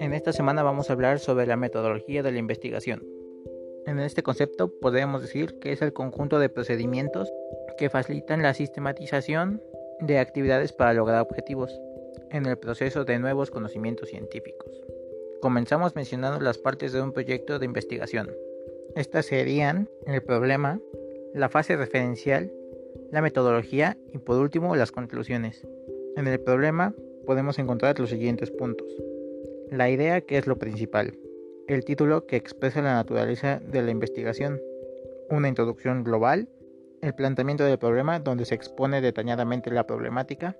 En esta semana vamos a hablar sobre la metodología de la investigación. En este concepto podemos decir que es el conjunto de procedimientos que facilitan la sistematización de actividades para lograr objetivos en el proceso de nuevos conocimientos científicos. Comenzamos mencionando las partes de un proyecto de investigación. Estas serían el problema, la fase referencial, la metodología y por último las conclusiones. En el problema podemos encontrar los siguientes puntos. La idea que es lo principal. El título que expresa la naturaleza de la investigación. Una introducción global. El planteamiento del problema donde se expone detalladamente la problemática.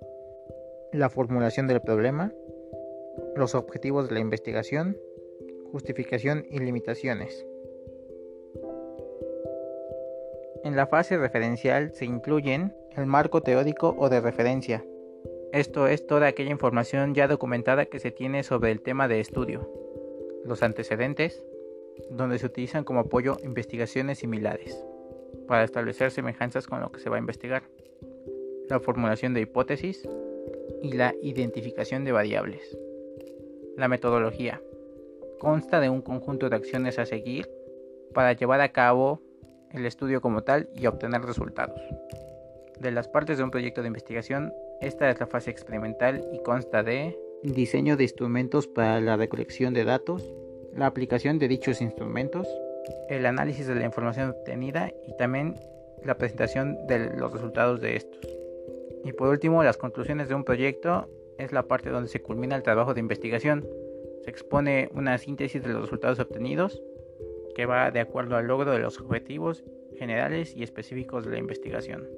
La formulación del problema. Los objetivos de la investigación. Justificación y limitaciones. En la fase referencial se incluyen el marco teórico o de referencia. Esto es toda aquella información ya documentada que se tiene sobre el tema de estudio. Los antecedentes, donde se utilizan como apoyo investigaciones similares, para establecer semejanzas con lo que se va a investigar. La formulación de hipótesis y la identificación de variables. La metodología consta de un conjunto de acciones a seguir para llevar a cabo el estudio como tal y obtener resultados. De las partes de un proyecto de investigación, esta es la fase experimental y consta de diseño de instrumentos para la recolección de datos, la aplicación de dichos instrumentos, el análisis de la información obtenida y también la presentación de los resultados de estos. Y por último, las conclusiones de un proyecto es la parte donde se culmina el trabajo de investigación. Se expone una síntesis de los resultados obtenidos que va de acuerdo al logro de los objetivos generales y específicos de la investigación.